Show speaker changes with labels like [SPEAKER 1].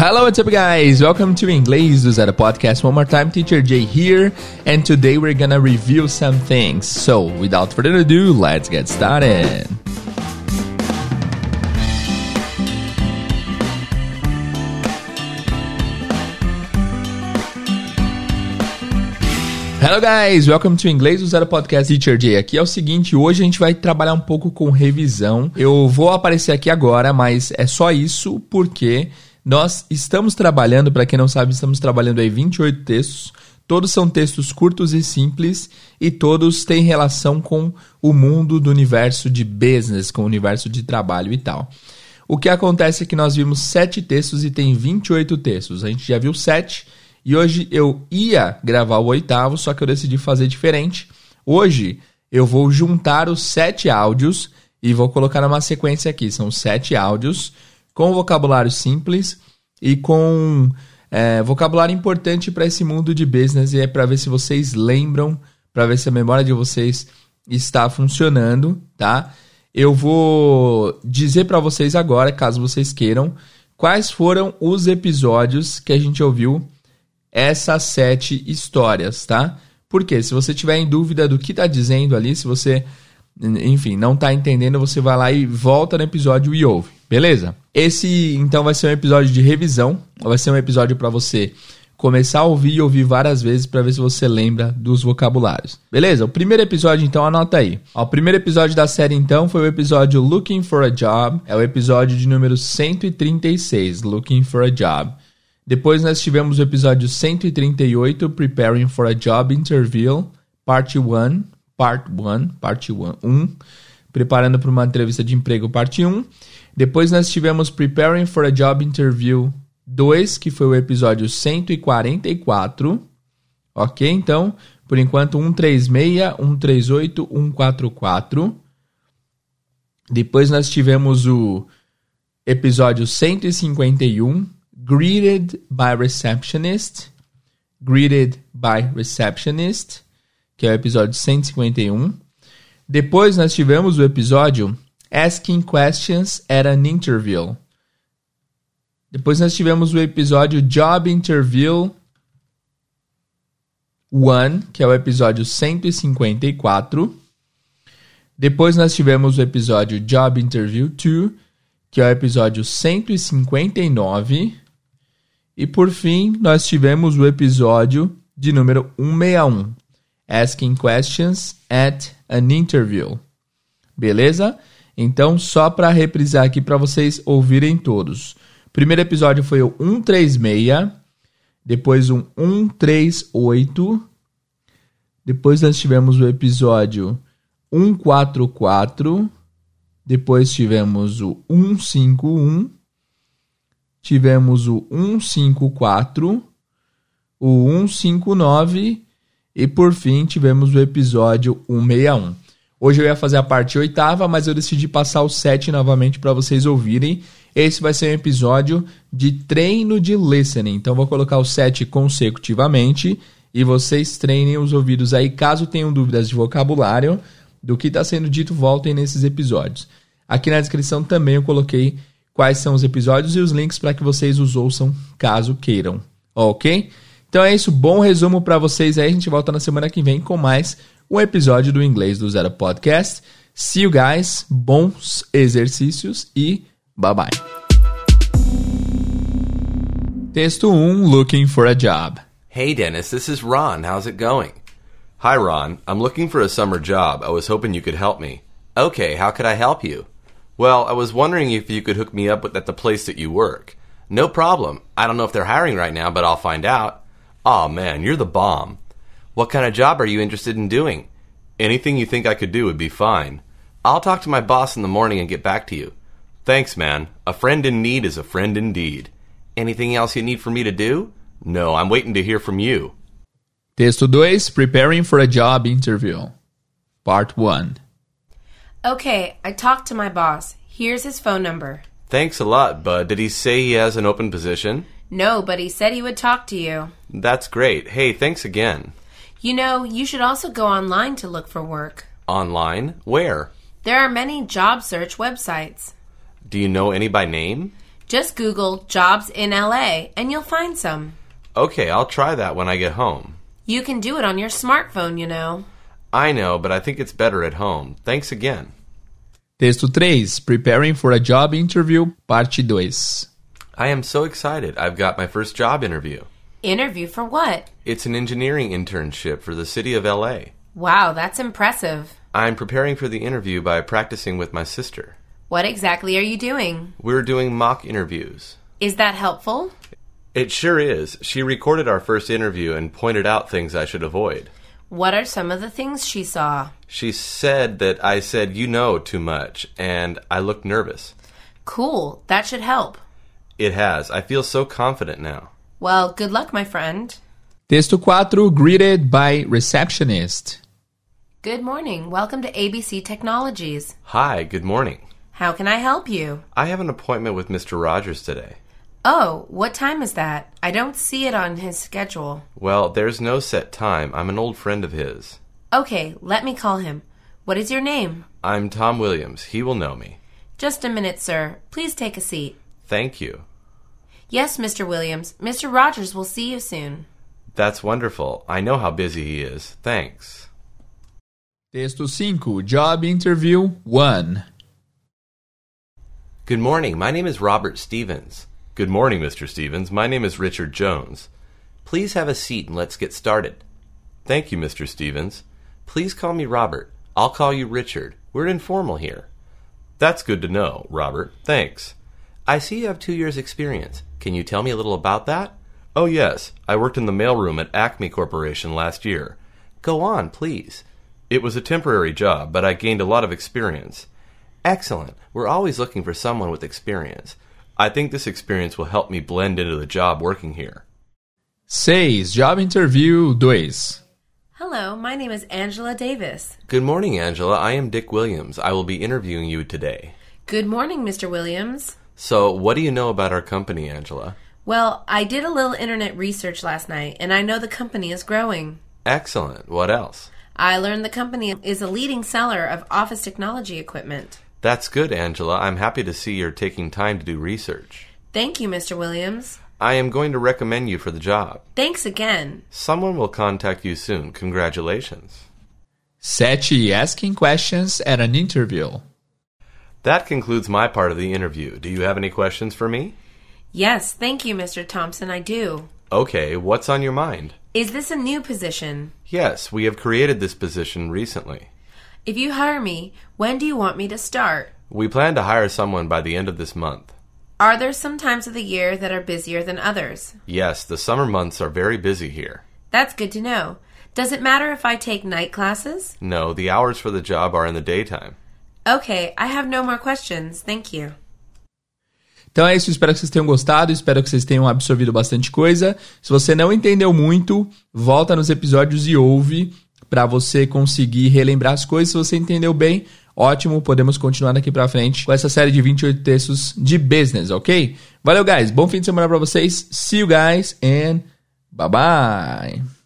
[SPEAKER 1] Hello, what's up, guys? Welcome to Inglês do Zero Podcast. One more time, Teacher Jay here, and today we're gonna review some things. So, without further ado, let's get started. Hello guys, welcome to Inglês do Zero Podcast Teacher Jay. Aqui é o seguinte, hoje a gente vai trabalhar um pouco com revisão. Eu vou aparecer aqui agora, mas é só isso porque nós estamos trabalhando, para quem não sabe, estamos trabalhando aí 28 textos. Todos são textos curtos e simples e todos têm relação com o mundo do universo de business, com o universo de trabalho e tal. O que acontece é que nós vimos sete textos e tem 28 textos. A gente já viu sete e hoje eu ia gravar o oitavo, só que eu decidi fazer diferente. Hoje eu vou juntar os sete áudios e vou colocar numa sequência aqui. São sete áudios com vocabulário simples e com é, vocabulário importante para esse mundo de business e é para ver se vocês lembram, para ver se a memória de vocês está funcionando, tá? Eu vou dizer para vocês agora, caso vocês queiram, quais foram os episódios que a gente ouviu essas sete histórias, tá? Porque se você tiver em dúvida do que está dizendo ali, se você, enfim, não está entendendo, você vai lá e volta no episódio e ouve. Beleza? Esse então vai ser um episódio de revisão, vai ser um episódio para você começar a ouvir e ouvir várias vezes para ver se você lembra dos vocabulários. Beleza? O primeiro episódio então anota aí. Ó, o primeiro episódio da série então foi o episódio Looking for a Job, é o episódio de número 136, Looking for a Job. Depois nós tivemos o episódio 138, Preparing for a Job Interview, Part 1, Part 1, Parte 1, 1 preparando para uma entrevista de emprego, parte 1. Depois nós tivemos Preparing for a Job Interview 2, que foi o episódio 144. Ok? Então, por enquanto, 136, 138, 144. Depois nós tivemos o episódio 151, Greeted by Receptionist. Greeted by Receptionist, que é o episódio 151. Depois nós tivemos o episódio Asking Questions at an Interview. Depois nós tivemos o episódio Job Interview 1, que é o episódio 154. Depois nós tivemos o episódio Job Interview 2, que é o episódio 159. E por fim, nós tivemos o episódio de número 161, Asking Questions at an Interview. Beleza? Então, só para reprisar aqui para vocês ouvirem todos. Primeiro episódio foi o 136, depois um 138, depois nós tivemos o episódio 144, depois tivemos o 151, tivemos o 154, o 159 e por fim tivemos o episódio 161. Hoje eu ia fazer a parte oitava, mas eu decidi passar o sete novamente para vocês ouvirem. Esse vai ser um episódio de treino de listening. Então vou colocar o sete consecutivamente e vocês treinem os ouvidos aí. Caso tenham dúvidas de vocabulário do que está sendo dito, voltem nesses episódios. Aqui na descrição também eu coloquei quais são os episódios e os links para que vocês os ouçam caso queiram. Ok? Então é isso. Bom resumo para vocês aí. A gente volta na semana que vem com mais um episódio do Inglês do Zero Podcast. See you guys, bons exercícios e bye bye. Texto 1 Looking for a Job.
[SPEAKER 2] Hey Dennis, this is Ron. How's it going? Hi Ron, I'm looking for a summer job. I was hoping you could help me. Okay, how could I help you? Well, I was wondering if you could hook me up with, at the place that you work. No problem. I don't know if they're hiring right now, but I'll find out. Aw oh, man, you're the bomb. What kind of job are you interested in doing? Anything you think I could do would be fine. I'll talk to my boss in the morning and get back to you. Thanks, man. A friend in need is a friend indeed. Anything else you need for me to do? No, I'm waiting to hear from you.
[SPEAKER 1] Texto 2 Preparing for a Job Interview. Part 1.
[SPEAKER 3] Okay, I talked to my boss. Here's his phone number.
[SPEAKER 2] Thanks a lot, bud. Did he say he has an open position?
[SPEAKER 3] No, but he said he would talk to you.
[SPEAKER 2] That's great. Hey, thanks again.
[SPEAKER 3] You know, you should also go online to look for work.
[SPEAKER 2] Online? Where?
[SPEAKER 3] There are many job search websites.
[SPEAKER 2] Do you know any by name?
[SPEAKER 3] Just Google jobs in LA and you'll find some.
[SPEAKER 2] Okay, I'll try that when I get home.
[SPEAKER 3] You can do it on your smartphone, you know.
[SPEAKER 2] I know, but I think it's better at home. Thanks again.
[SPEAKER 1] Texto 3. Preparing for a job interview, parte 2.
[SPEAKER 2] I am so excited. I've got my first job interview.
[SPEAKER 3] Interview for what?
[SPEAKER 2] It's an engineering internship for the city of LA.
[SPEAKER 3] Wow, that's impressive.
[SPEAKER 2] I'm preparing for the interview by practicing with my sister.
[SPEAKER 3] What exactly are you doing?
[SPEAKER 2] We're doing mock interviews.
[SPEAKER 3] Is that helpful?
[SPEAKER 2] It sure is. She recorded our first interview and pointed out things I should avoid.
[SPEAKER 3] What are some of the things she saw?
[SPEAKER 2] She said that I said you know too much, and I looked nervous.
[SPEAKER 3] Cool, that should help.
[SPEAKER 2] It has. I feel so confident now.
[SPEAKER 3] Well, good luck, my friend.
[SPEAKER 1] Texto 4. Greeted by receptionist.
[SPEAKER 3] Good morning. Welcome to ABC Technologies.
[SPEAKER 2] Hi, good morning.
[SPEAKER 3] How can I help you?
[SPEAKER 2] I have an appointment with Mr. Rogers today.
[SPEAKER 3] Oh, what time is that? I don't see it on his schedule.
[SPEAKER 2] Well, there's no set time. I'm an old friend of his.
[SPEAKER 3] Okay, let me call him. What is your name?
[SPEAKER 2] I'm Tom Williams. He will know me.
[SPEAKER 3] Just a minute, sir. Please take a seat.
[SPEAKER 2] Thank you.
[SPEAKER 3] Yes, Mr. Williams. Mr. Rogers will see you soon.
[SPEAKER 2] That's wonderful. I know how busy he is. Thanks.
[SPEAKER 1] Texto 5. Job interview 1.
[SPEAKER 2] Good morning. My name is Robert Stevens. Good morning, Mr. Stevens. My name is Richard Jones. Please have a seat and let's get started. Thank you, Mr. Stevens. Please call me Robert. I'll call you Richard. We're informal here. That's good to know, Robert. Thanks. I see you have two years' experience. Can you tell me a little about that? Oh, yes. I worked in the mailroom at Acme Corporation last year. Go on, please. It was a temporary job, but I gained a lot of experience. Excellent. We're always looking for someone with experience. I think this experience will help me blend into the job working here.
[SPEAKER 1] 6. Job interview 2.
[SPEAKER 3] Hello, my name is Angela Davis.
[SPEAKER 2] Good morning, Angela. I am Dick Williams. I will be interviewing you today.
[SPEAKER 3] Good morning, Mr. Williams.
[SPEAKER 2] So, what do you know about our company, Angela?
[SPEAKER 3] Well, I did a little internet research last night, and I know the company is growing.
[SPEAKER 2] Excellent. What else?
[SPEAKER 3] I learned the company is a leading seller of office technology equipment.
[SPEAKER 2] That's good, Angela. I'm happy to see you're taking time to do research.
[SPEAKER 3] Thank you, Mr. Williams.
[SPEAKER 2] I am going to recommend you for the job.
[SPEAKER 3] Thanks again.
[SPEAKER 2] Someone will contact you soon. Congratulations.
[SPEAKER 1] 7. Asking questions at an interview.
[SPEAKER 2] That concludes my part of the interview. Do you have any questions for me?
[SPEAKER 3] Yes, thank you, Mr. Thompson. I do.
[SPEAKER 2] Okay, what's on your mind?
[SPEAKER 3] Is this a new position?
[SPEAKER 2] Yes, we have created this position recently.
[SPEAKER 3] If you hire me, when do you want me to start?
[SPEAKER 2] We plan to hire someone by the end of this month.
[SPEAKER 3] Are there some times of the year that are busier than others?
[SPEAKER 2] Yes, the summer months are very busy here.
[SPEAKER 3] That's good to know. Does it matter if I take night classes?
[SPEAKER 2] No, the hours for the job are in the daytime.
[SPEAKER 3] Okay, I have no more questions. Thank you.
[SPEAKER 1] Então é isso, espero que vocês tenham gostado, espero que vocês tenham absorvido bastante coisa. Se você não entendeu muito, volta nos episódios e ouve para você conseguir relembrar as coisas. Se você entendeu bem, ótimo, podemos continuar daqui para frente com essa série de 28 textos de business, ok? Valeu, guys. Bom fim de semana para vocês. See you guys and bye bye.